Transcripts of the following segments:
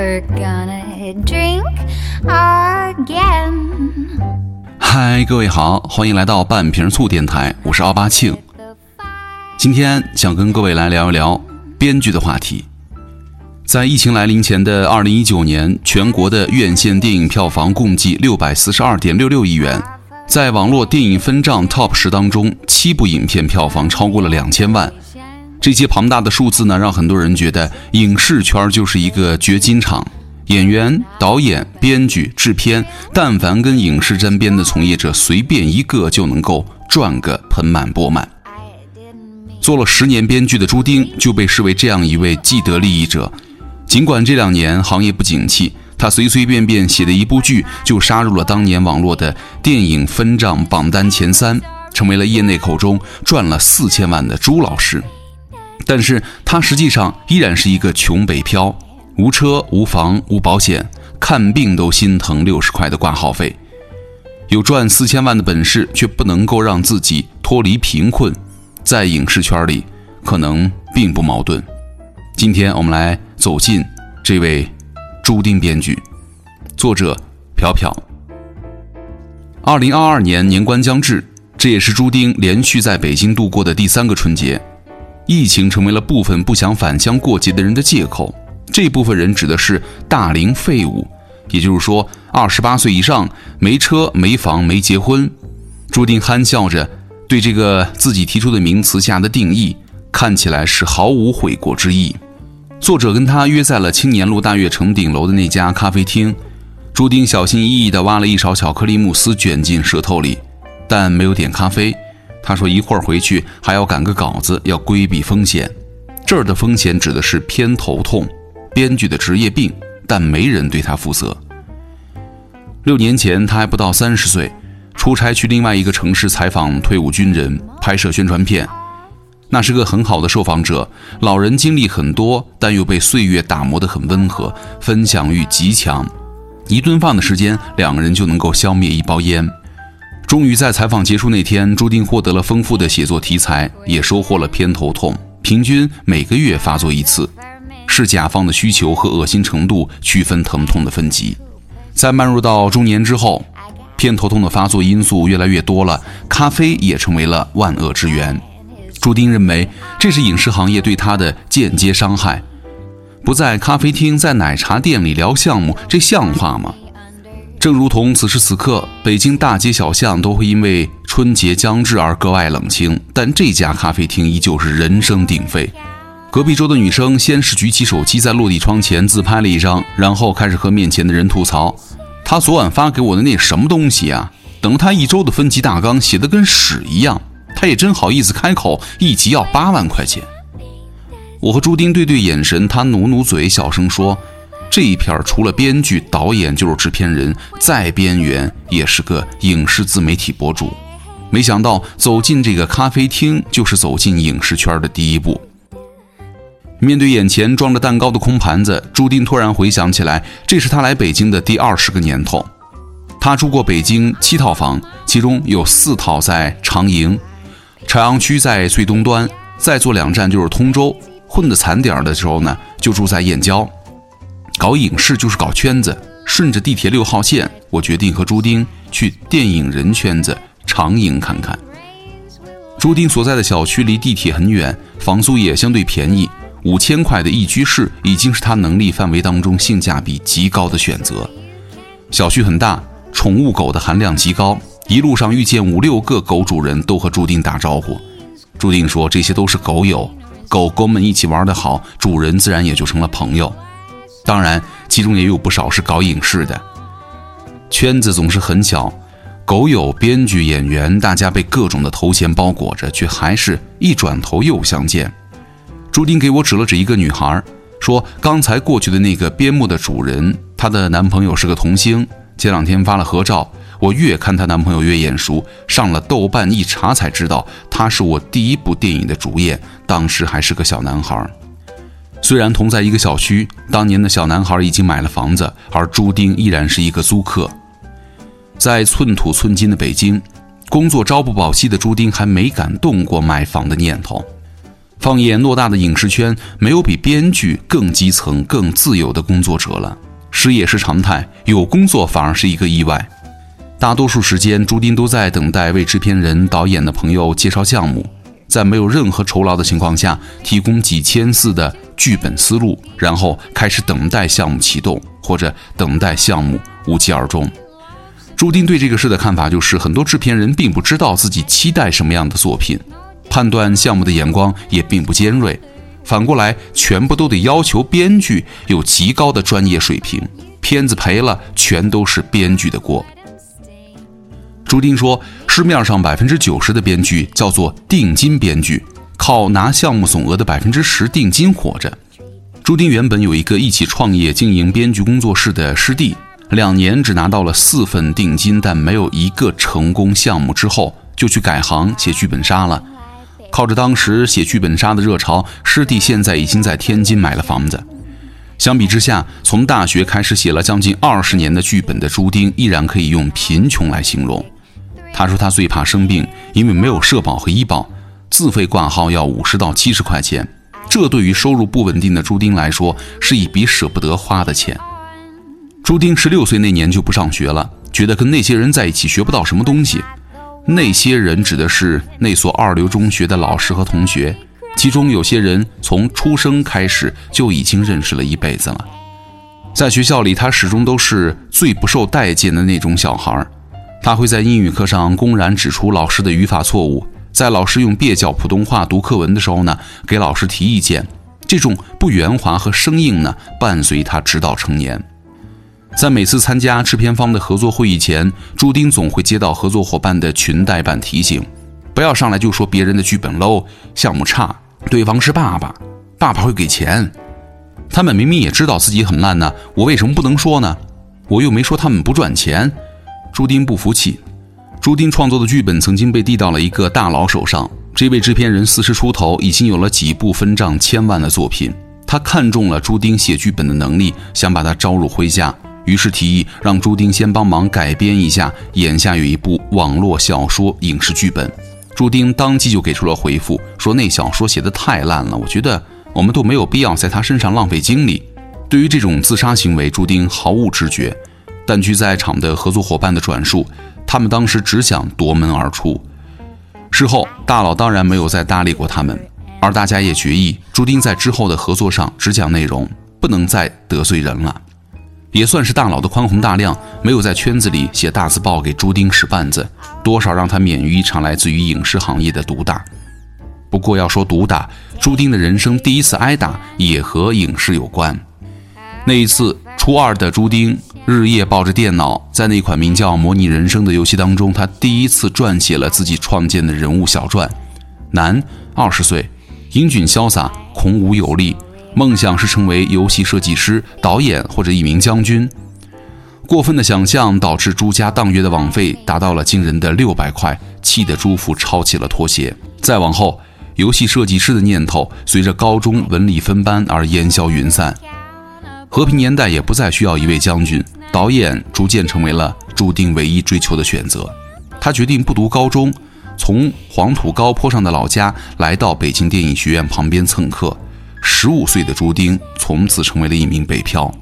never gonna drink again. 嗨，各位好，欢迎来到半瓶醋电台，我是奥巴庆。今天想跟各位来聊一聊编剧的话题。在疫情来临前的二零一九年，全国的院线电影票房共计六百四十二点六六亿元。在网络电影分账 TOP 十当中，七部影片票房超过了两千万。这些庞大的数字呢，让很多人觉得影视圈就是一个掘金场。演员、导演、编剧、制片，但凡跟影视沾边的从业者，随便一个就能够赚个盆满钵满。做了十年编剧的朱丁，就被视为这样一位既得利益者。尽管这两年行业不景气，他随随便便写的一部剧就杀入了当年网络的电影分账榜单前三，成为了业内口中赚了四千万的朱老师。但是他实际上依然是一个穷北漂，无车无房无保险，看病都心疼六十块的挂号费。有赚四千万的本事，却不能够让自己脱离贫困，在影视圈里可能并不矛盾。今天我们来走进这位朱丁编剧，作者朴朴。二零二二年年关将至，这也是朱丁连续在北京度过的第三个春节。疫情成为了部分不想返乡过节的人的借口。这部分人指的是大龄废物，也就是说二十八岁以上没车没房没结婚。朱丁憨笑着对这个自己提出的名词下的定义，看起来是毫无悔过之意。作者跟他约在了青年路大悦城顶楼的那家咖啡厅，朱丁小心翼翼地挖了一勺巧克力慕斯卷进舌头里，但没有点咖啡。他说一会儿回去还要赶个稿子，要规避风险。这儿的风险指的是偏头痛，编剧的职业病，但没人对他负责。六年前他还不到三十岁，出差去另外一个城市采访退伍军人，拍摄宣传片。那是个很好的受访者，老人经历很多，但又被岁月打磨得很温和，分享欲极强。一顿饭的时间，两个人就能够消灭一包烟。终于在采访结束那天，朱丁获得了丰富的写作题材，也收获了偏头痛，平均每个月发作一次，视甲方的需求和恶心程度区分疼痛的分级。在迈入到中年之后，偏头痛的发作因素越来越多了，咖啡也成为了万恶之源。朱丁认为这是影视行业对他的间接伤害。不在咖啡厅，在奶茶店里聊项目，这像话吗？正如同此时此刻，北京大街小巷都会因为春节将至而格外冷清，但这家咖啡厅依旧是人声鼎沸。隔壁桌的女生先是举起手机在落地窗前自拍了一张，然后开始和面前的人吐槽：“他昨晚发给我的那什么东西啊？等了他一周的分级大纲写的跟屎一样。”他也真好意思开口，一集要八万块钱。我和朱丁对对眼神，他努努嘴，小声说：“这一片除了编剧、导演就是制片人，再边缘也是个影视自媒体博主。”没想到走进这个咖啡厅，就是走进影视圈的第一步。面对眼前装着蛋糕的空盘子，朱丁突然回想起来，这是他来北京的第二十个年头。他住过北京七套房，其中有四套在长营。朝阳区在最东端，再坐两站就是通州。混得惨点儿的时候呢，就住在燕郊。搞影视就是搞圈子，顺着地铁六号线，我决定和朱丁去电影人圈子长营看看。朱丁所在的小区离地铁很远，房租也相对便宜，五千块的一居室已经是他能力范围当中性价比极高的选择。小区很大，宠物狗的含量极高。一路上遇见五六个狗主人，都和朱丁打招呼。朱丁说：“这些都是狗友，狗狗们一起玩得好，主人自然也就成了朋友。当然，其中也有不少是搞影视的。圈子总是很小，狗友、编剧、演员，大家被各种的头衔包裹着，却还是一转头又相见。”朱丁给我指了指一个女孩，说：“刚才过去的那个边牧的主人，她的男朋友是个童星，前两天发了合照。”我越看她男朋友越眼熟，上了豆瓣一查才知道，他是我第一部电影的主演，当时还是个小男孩。虽然同在一个小区，当年的小男孩已经买了房子，而朱丁依然是一个租客。在寸土寸金的北京，工作朝不保夕的朱丁还没敢动过买房的念头。放眼偌大的影视圈，没有比编剧更基层、更自由的工作者了。失业是常态，有工作反而是一个意外。大多数时间，朱丁都在等待为制片人、导演的朋友介绍项目，在没有任何酬劳的情况下，提供几千字的剧本思路，然后开始等待项目启动，或者等待项目无疾而终。朱丁对这个事的看法就是，很多制片人并不知道自己期待什么样的作品。判断项目的眼光也并不尖锐，反过来全部都得要求编剧有极高的专业水平，片子赔了全都是编剧的锅。朱丁说，市面上百分之九十的编剧叫做定金编剧，靠拿项目总额的百分之十定金活着。朱丁原本有一个一起创业经营编剧工作室的师弟，两年只拿到了四份定金，但没有一个成功项目之后，就去改行写剧本杀了。靠着当时写剧本杀的热潮，师弟现在已经在天津买了房子。相比之下，从大学开始写了将近二十年的剧本的朱丁，依然可以用贫穷来形容。他说他最怕生病，因为没有社保和医保，自费挂号要五十到七十块钱。这对于收入不稳定的朱丁来说，是一笔舍不得花的钱。朱丁十六岁那年就不上学了，觉得跟那些人在一起学不到什么东西。那些人指的是那所二流中学的老师和同学，其中有些人从出生开始就已经认识了一辈子了。在学校里，他始终都是最不受待见的那种小孩儿他会在英语课上公然指出老师的语法错误，在老师用蹩脚普通话读课文的时候呢，给老师提意见。这种不圆滑和生硬呢，伴随他直到成年。在每次参加制片方的合作会议前，朱丁总会接到合作伙伴的群代办提醒：不要上来就说别人的剧本 low，项目差，对方是爸爸，爸爸会给钱。他们明明也知道自己很烂呢，我为什么不能说呢？我又没说他们不赚钱。朱丁不服气。朱丁创作的剧本曾经被递到了一个大佬手上，这位制片人四十出头，已经有了几部分账千万的作品。他看中了朱丁写剧本的能力，想把他招入麾下。于是提议让朱丁先帮忙改编一下，眼下有一部网络小说影视剧本。朱丁当即就给出了回复，说那小说写的太烂了，我觉得我们都没有必要在他身上浪费精力。对于这种自杀行为，朱丁毫无知觉。但据在场的合作伙伴的转述，他们当时只想夺门而出。事后，大佬当然没有再搭理过他们，而大家也决议，朱丁在之后的合作上只讲内容，不能再得罪人了。也算是大佬的宽宏大量，没有在圈子里写大字报给朱丁使绊子，多少让他免于一场来自于影视行业的毒打。不过要说毒打，朱丁的人生第一次挨打也和影视有关。那一次，初二的朱丁日夜抱着电脑，在那款名叫《模拟人生》的游戏当中，他第一次撰写了自己创建的人物小传。男，二十岁，英俊潇洒，孔武有力。梦想是成为游戏设计师、导演或者一名将军。过分的想象导致朱家当月的网费达到了惊人的六百块，气得朱父抄起了拖鞋。再往后，游戏设计师的念头随着高中文理分班而烟消云散。和平年代也不再需要一位将军，导演逐渐成为了注定唯一追求的选择。他决定不读高中，从黄土高坡上的老家来到北京电影学院旁边蹭课。十五岁的朱丁从此成为了一名北漂。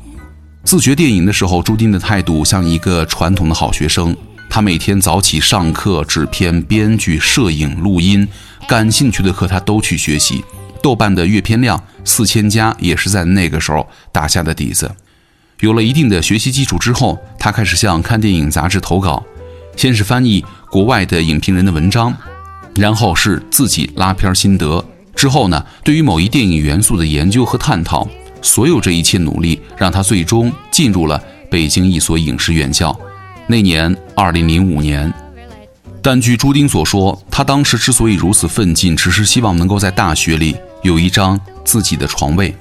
自学电影的时候，朱丁的态度像一个传统的好学生。他每天早起上课，制片、编剧、摄影、录音，感兴趣的课他都去学习。豆瓣的阅片量四千加也是在那个时候打下的底子。有了一定的学习基础之后，他开始向看电影杂志投稿，先是翻译国外的影评人的文章，然后是自己拉片心得。之后呢？对于某一电影元素的研究和探讨，所有这一切努力，让他最终进入了北京一所影视院校。那年，二零零五年。但据朱丁所说，他当时之所以如此奋进，只是希望能够在大学里有一张自己的床位。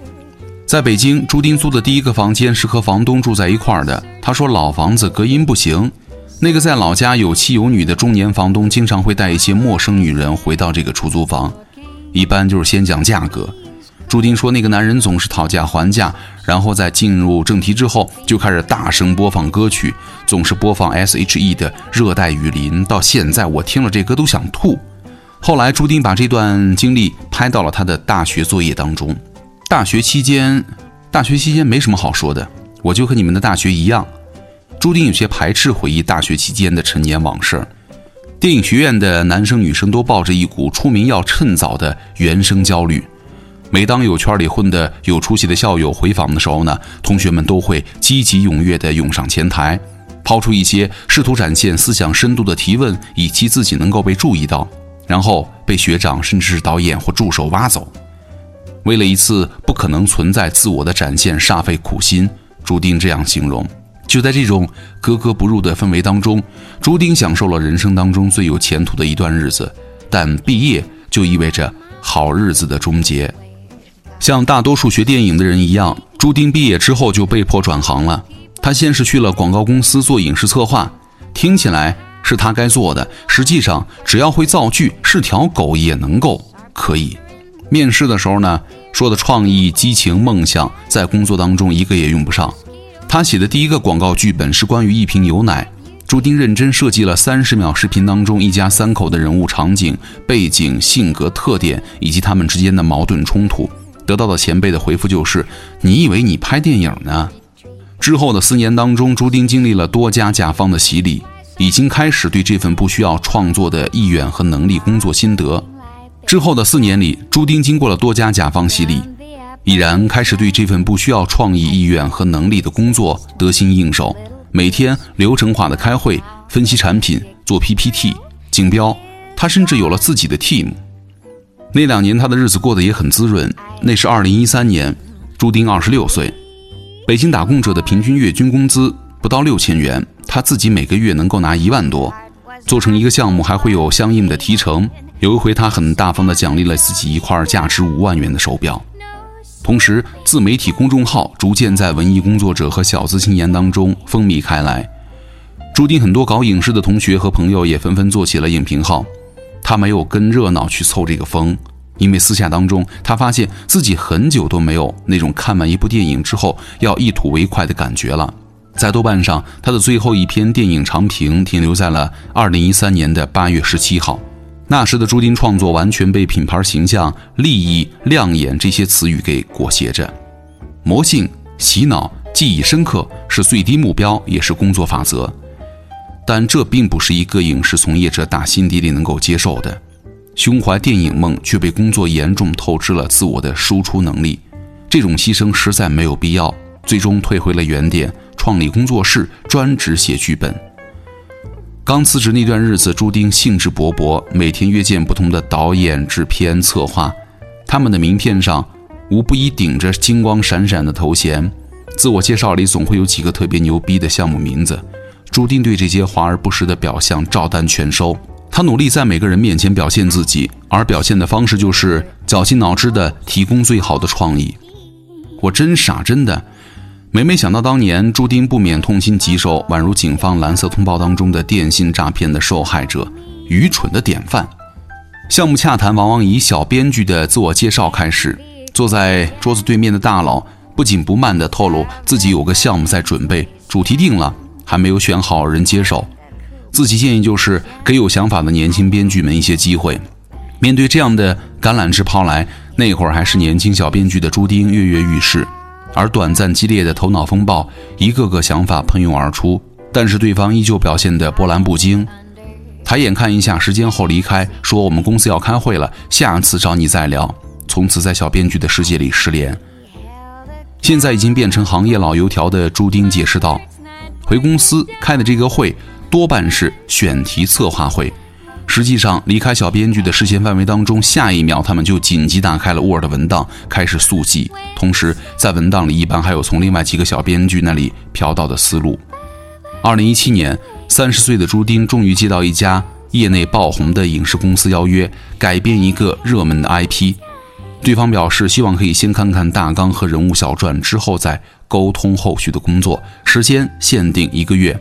在北京，朱丁租的第一个房间是和房东住在一块儿的。他说，老房子隔音不行。那个在老家有妻有女的中年房东，经常会带一些陌生女人回到这个出租房。一般就是先讲价格。朱丁说，那个男人总是讨价还价，然后在进入正题之后，就开始大声播放歌曲，总是播放 S.H.E 的《热带雨林》。到现在，我听了这歌都想吐。后来，朱丁把这段经历拍到了他的大学作业当中。大学期间，大学期间没什么好说的，我就和你们的大学一样。朱丁有些排斥回忆大学期间的陈年往事。电影学院的男生女生都抱着一股出名要趁早的原生焦虑。每当有圈里混的有出息的校友回访的时候呢，同学们都会积极踊跃地涌上前台，抛出一些试图展现思想深度的提问，以期自己能够被注意到，然后被学长甚至是导演或助手挖走。为了一次不可能存在自我的展现，煞费苦心。朱丁这样形容。就在这种格格不入的氛围当中，朱丁享受了人生当中最有前途的一段日子。但毕业就意味着好日子的终结。像大多数学电影的人一样，朱丁毕业之后就被迫转行了。他先是去了广告公司做影视策划，听起来是他该做的，实际上只要会造句，是条狗也能够可以。面试的时候呢，说的创意、激情、梦想，在工作当中一个也用不上。他写的第一个广告剧本是关于一瓶牛奶。朱丁认真设计了三十秒视频当中一家三口的人物、场景、背景、性格特点以及他们之间的矛盾冲突。得到的前辈的回复就是：“你以为你拍电影呢？”之后的四年当中，朱丁经历了多家甲方的洗礼，已经开始对这份不需要创作的意愿和能力工作心得。之后的四年里，朱丁经过了多家甲方洗礼，已然开始对这份不需要创意意愿和能力的工作得心应手。每天流程化的开会、分析产品、做 PPT、竞标，他甚至有了自己的 team。那两年，他的日子过得也很滋润。那是二零一三年，朱丁二十六岁。北京打工者的平均月均工资不到六千元，他自己每个月能够拿一万多。做成一个项目还会有相应的提成。有一回，他很大方地奖励了自己一块价值五万元的手表。同时，自媒体公众号逐渐在文艺工作者和小资青年当中风靡开来。注定很多搞影视的同学和朋友也纷纷做起了影评号。他没有跟热闹去凑这个风，因为私下当中，他发现自己很久都没有那种看完一部电影之后要一吐为快的感觉了。在豆瓣上，他的最后一篇电影长评停留在了二零一三年的八月十七号。那时的朱丁创作完全被品牌形象、利益、亮眼这些词语给裹挟着。魔性、洗脑、记忆深刻是最低目标，也是工作法则。但这并不是一个影视从业者打心底里能够接受的。胸怀电影梦却被工作严重透支了自我的输出能力，这种牺牲实在没有必要。最终退回了原点，创立工作室，专职写剧本。刚辞职那段日子，朱丁兴致勃勃，每天约见不同的导演、制片、策划，他们的名片上无不一顶着金光闪闪的头衔，自我介绍里总会有几个特别牛逼的项目名字。朱丁对这些华而不实的表象照单全收，他努力在每个人面前表现自己，而表现的方式就是绞尽脑汁的提供最好的创意。我真傻，真的。每每想到当年朱丁不免痛心疾首，宛如警方蓝色通报当中的电信诈骗的受害者，愚蠢的典范。项目洽谈往往以小编剧的自我介绍开始，坐在桌子对面的大佬不紧不慢地透露自己有个项目在准备，主题定了，还没有选好人接手。自己建议就是给有想法的年轻编剧们一些机会。面对这样的橄榄枝抛来，那会儿还是年轻小编剧的朱丁跃跃欲试。而短暂激烈的头脑风暴，一个个想法喷涌而出，但是对方依旧表现得波澜不惊。抬眼看一下时间后离开，说我们公司要开会了，下次找你再聊。从此在小编剧的世界里失联。现在已经变成行业老油条的朱丁解释道：“回公司开的这个会多半是选题策划会。”实际上，离开小编剧的视线范围当中，下一秒他们就紧急打开了 Word 文档，开始速记。同时，在文档里一般还有从另外几个小编剧那里飘到的思路。二零一七年，三十岁的朱丁终于接到一家业内爆红的影视公司邀约，改编一个热门的 IP。对方表示希望可以先看看大纲和人物小传，之后再沟通后续的工作，时间限定一个月。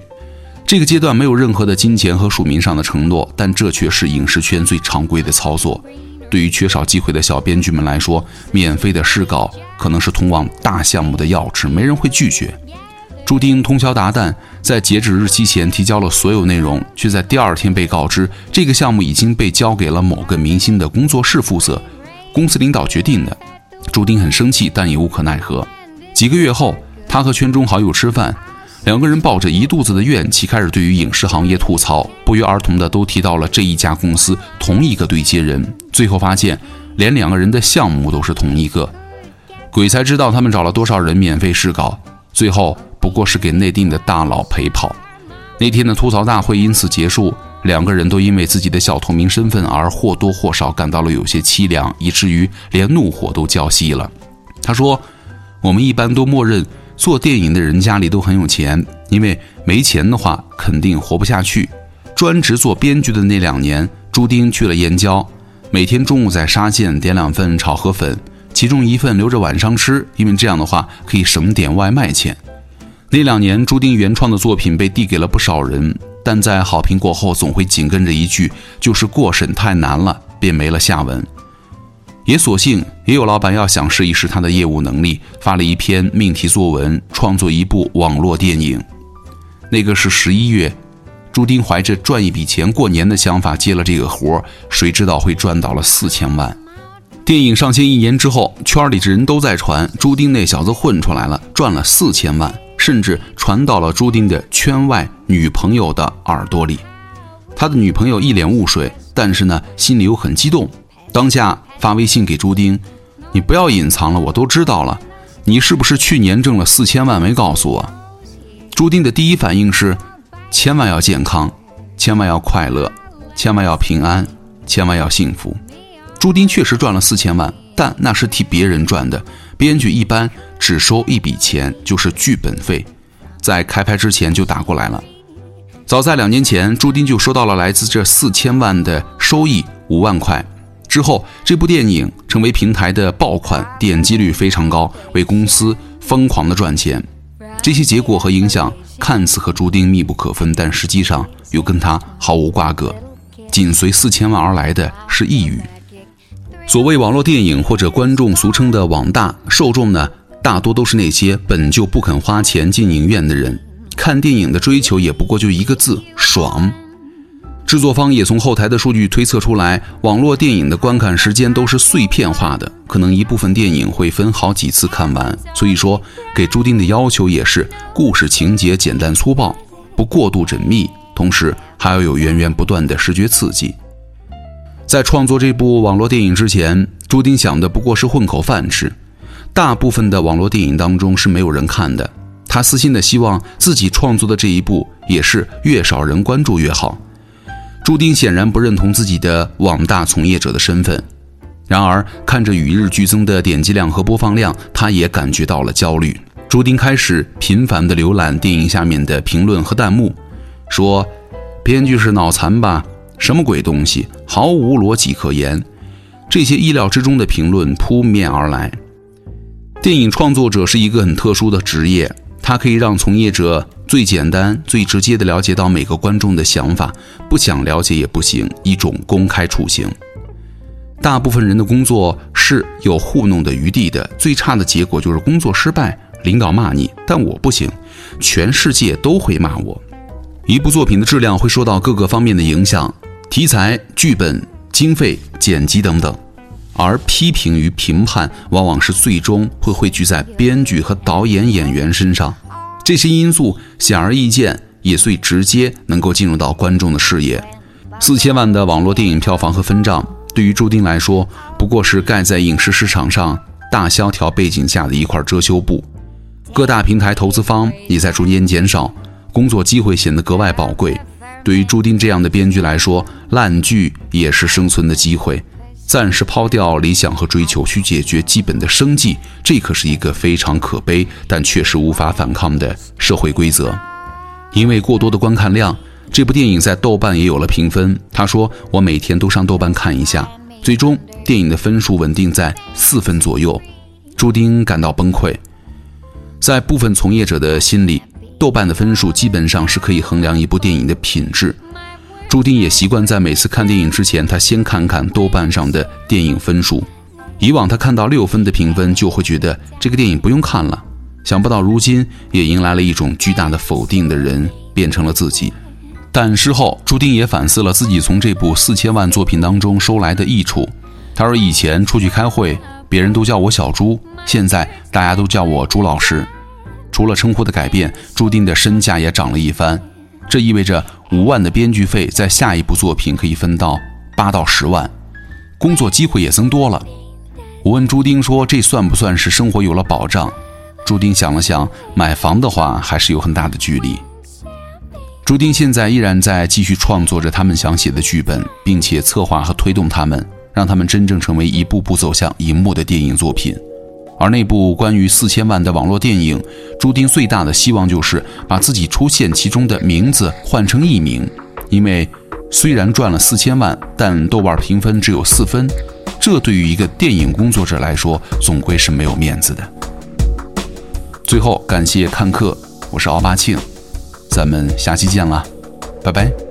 这个阶段没有任何的金钱和署名上的承诺，但这却是影视圈最常规的操作。对于缺少机会的小编剧们来说，免费的试稿可能是通往大项目的钥匙，没人会拒绝。朱丁通宵达旦，在截止日期前提交了所有内容，却在第二天被告知这个项目已经被交给了某个明星的工作室负责，公司领导决定的。朱丁很生气，但也无可奈何。几个月后，他和圈中好友吃饭，两个人抱着一肚子的怨气，开始对于影视行业吐槽，不约而同的都提到了这一家公司同一个对接人。最后发现，连两个人的项目都是同一个，鬼才知道他们找了多少人免费试稿，最后。不过是给内定的大佬陪跑。那天的吐槽大会因此结束，两个人都因为自己的小透明身份而或多或少感到了有些凄凉，以至于连怒火都浇熄了。他说：“我们一般都默认做电影的人家里都很有钱，因为没钱的话肯定活不下去。”专职做编剧的那两年，朱丁去了燕郊，每天中午在沙县点两份炒河粉，其中一份留着晚上吃，因为这样的话可以省点外卖钱。那两年，朱丁原创的作品被递给了不少人，但在好评过后，总会紧跟着一句“就是过审太难了”，便没了下文。也索性，也有老板要想试一试他的业务能力，发了一篇命题作文，创作一部网络电影。那个是十一月，朱丁怀着赚一笔钱过年的想法接了这个活儿谁知道会赚到了四千万。电影上线一年之后，圈里的人都在传朱丁那小子混出来了，赚了四千万。甚至传到了朱丁的圈外女朋友的耳朵里，他的女朋友一脸雾水，但是呢，心里又很激动，当下发微信给朱丁：“你不要隐藏了，我都知道了，你是不是去年挣了四千万没告诉我？”朱丁的第一反应是：千万要健康，千万要快乐，千万要平安，千万要幸福。朱丁确实赚了四千万，但那是替别人赚的。编剧一般只收一笔钱，就是剧本费，在开拍之前就打过来了。早在两年前，朱丁就收到了来自这四千万的收益五万块。之后，这部电影成为平台的爆款，点击率非常高，为公司疯狂的赚钱。这些结果和影响看似和朱丁密不可分，但实际上又跟他毫无瓜葛。紧随四千万而来的是抑郁。所谓网络电影或者观众俗称的网大受众呢，大多都是那些本就不肯花钱进影院的人，看电影的追求也不过就一个字爽。制作方也从后台的数据推测出来，网络电影的观看时间都是碎片化的，可能一部分电影会分好几次看完。所以说，给朱丁的要求也是故事情节简单粗暴，不过度缜密，同时还要有源源不断的视觉刺激。在创作这部网络电影之前，朱丁想的不过是混口饭吃。大部分的网络电影当中是没有人看的，他私心的希望自己创作的这一部也是越少人关注越好。朱丁显然不认同自己的网大从业者的身份，然而看着与日俱增的点击量和播放量，他也感觉到了焦虑。朱丁开始频繁的浏览电影下面的评论和弹幕，说：“编剧是脑残吧？”什么鬼东西，毫无逻辑可言！这些意料之中的评论扑面而来。电影创作者是一个很特殊的职业，它可以让从业者最简单、最直接地了解到每个观众的想法，不想了解也不行，一种公开处刑。大部分人的工作是有糊弄的余地的，最差的结果就是工作失败，领导骂你，但我不行，全世界都会骂我。一部作品的质量会受到各个方面的影响。题材、剧本、经费、剪辑等等，而批评与评判往往是最终会汇聚在编剧和导演、演员身上。这些因素显而易见，也最直接能够进入到观众的视野。四千万的网络电影票房和分账，对于朱丁来说，不过是盖在影视市场上大萧条背景下的一块遮羞布。各大平台投资方也在逐年减少，工作机会显得格外宝贵。对于朱丁这样的编剧来说，烂剧也是生存的机会。暂时抛掉理想和追求，去解决基本的生计，这可是一个非常可悲但确实无法反抗的社会规则。因为过多的观看量，这部电影在豆瓣也有了评分。他说：“我每天都上豆瓣看一下。”最终，电影的分数稳定在四分左右。朱丁感到崩溃。在部分从业者的心里。豆瓣的分数基本上是可以衡量一部电影的品质。朱丁也习惯在每次看电影之前，他先看看豆瓣上的电影分数。以往他看到六分的评分就会觉得这个电影不用看了，想不到如今也迎来了一种巨大的否定的人变成了自己。但事后，朱丁也反思了自己从这部四千万作品当中收来的益处。他说：“以前出去开会，别人都叫我小朱，现在大家都叫我朱老师。除了称呼的改变，朱丁的身价也涨了一番。这意味着五万的编剧费在下一部作品可以分到八到十万，工作机会也增多了。”我问朱丁说：“这算不算是生活有了保障？”朱丁想了想，买房的话还是有很大的距离。朱丁现在依然在继续创作着他们想写的剧本，并且策划和推动他们，让他们真正成为一步步走向荧幕的电影作品。而那部关于四千万的网络电影，朱丁最大的希望就是把自己出现其中的名字换成艺名，因为虽然赚了四千万，但豆瓣评分只有四分，这对于一个电影工作者来说，总归是没有面子的。最后，感谢看客，我是奥巴庆。咱们下期见啦，拜拜。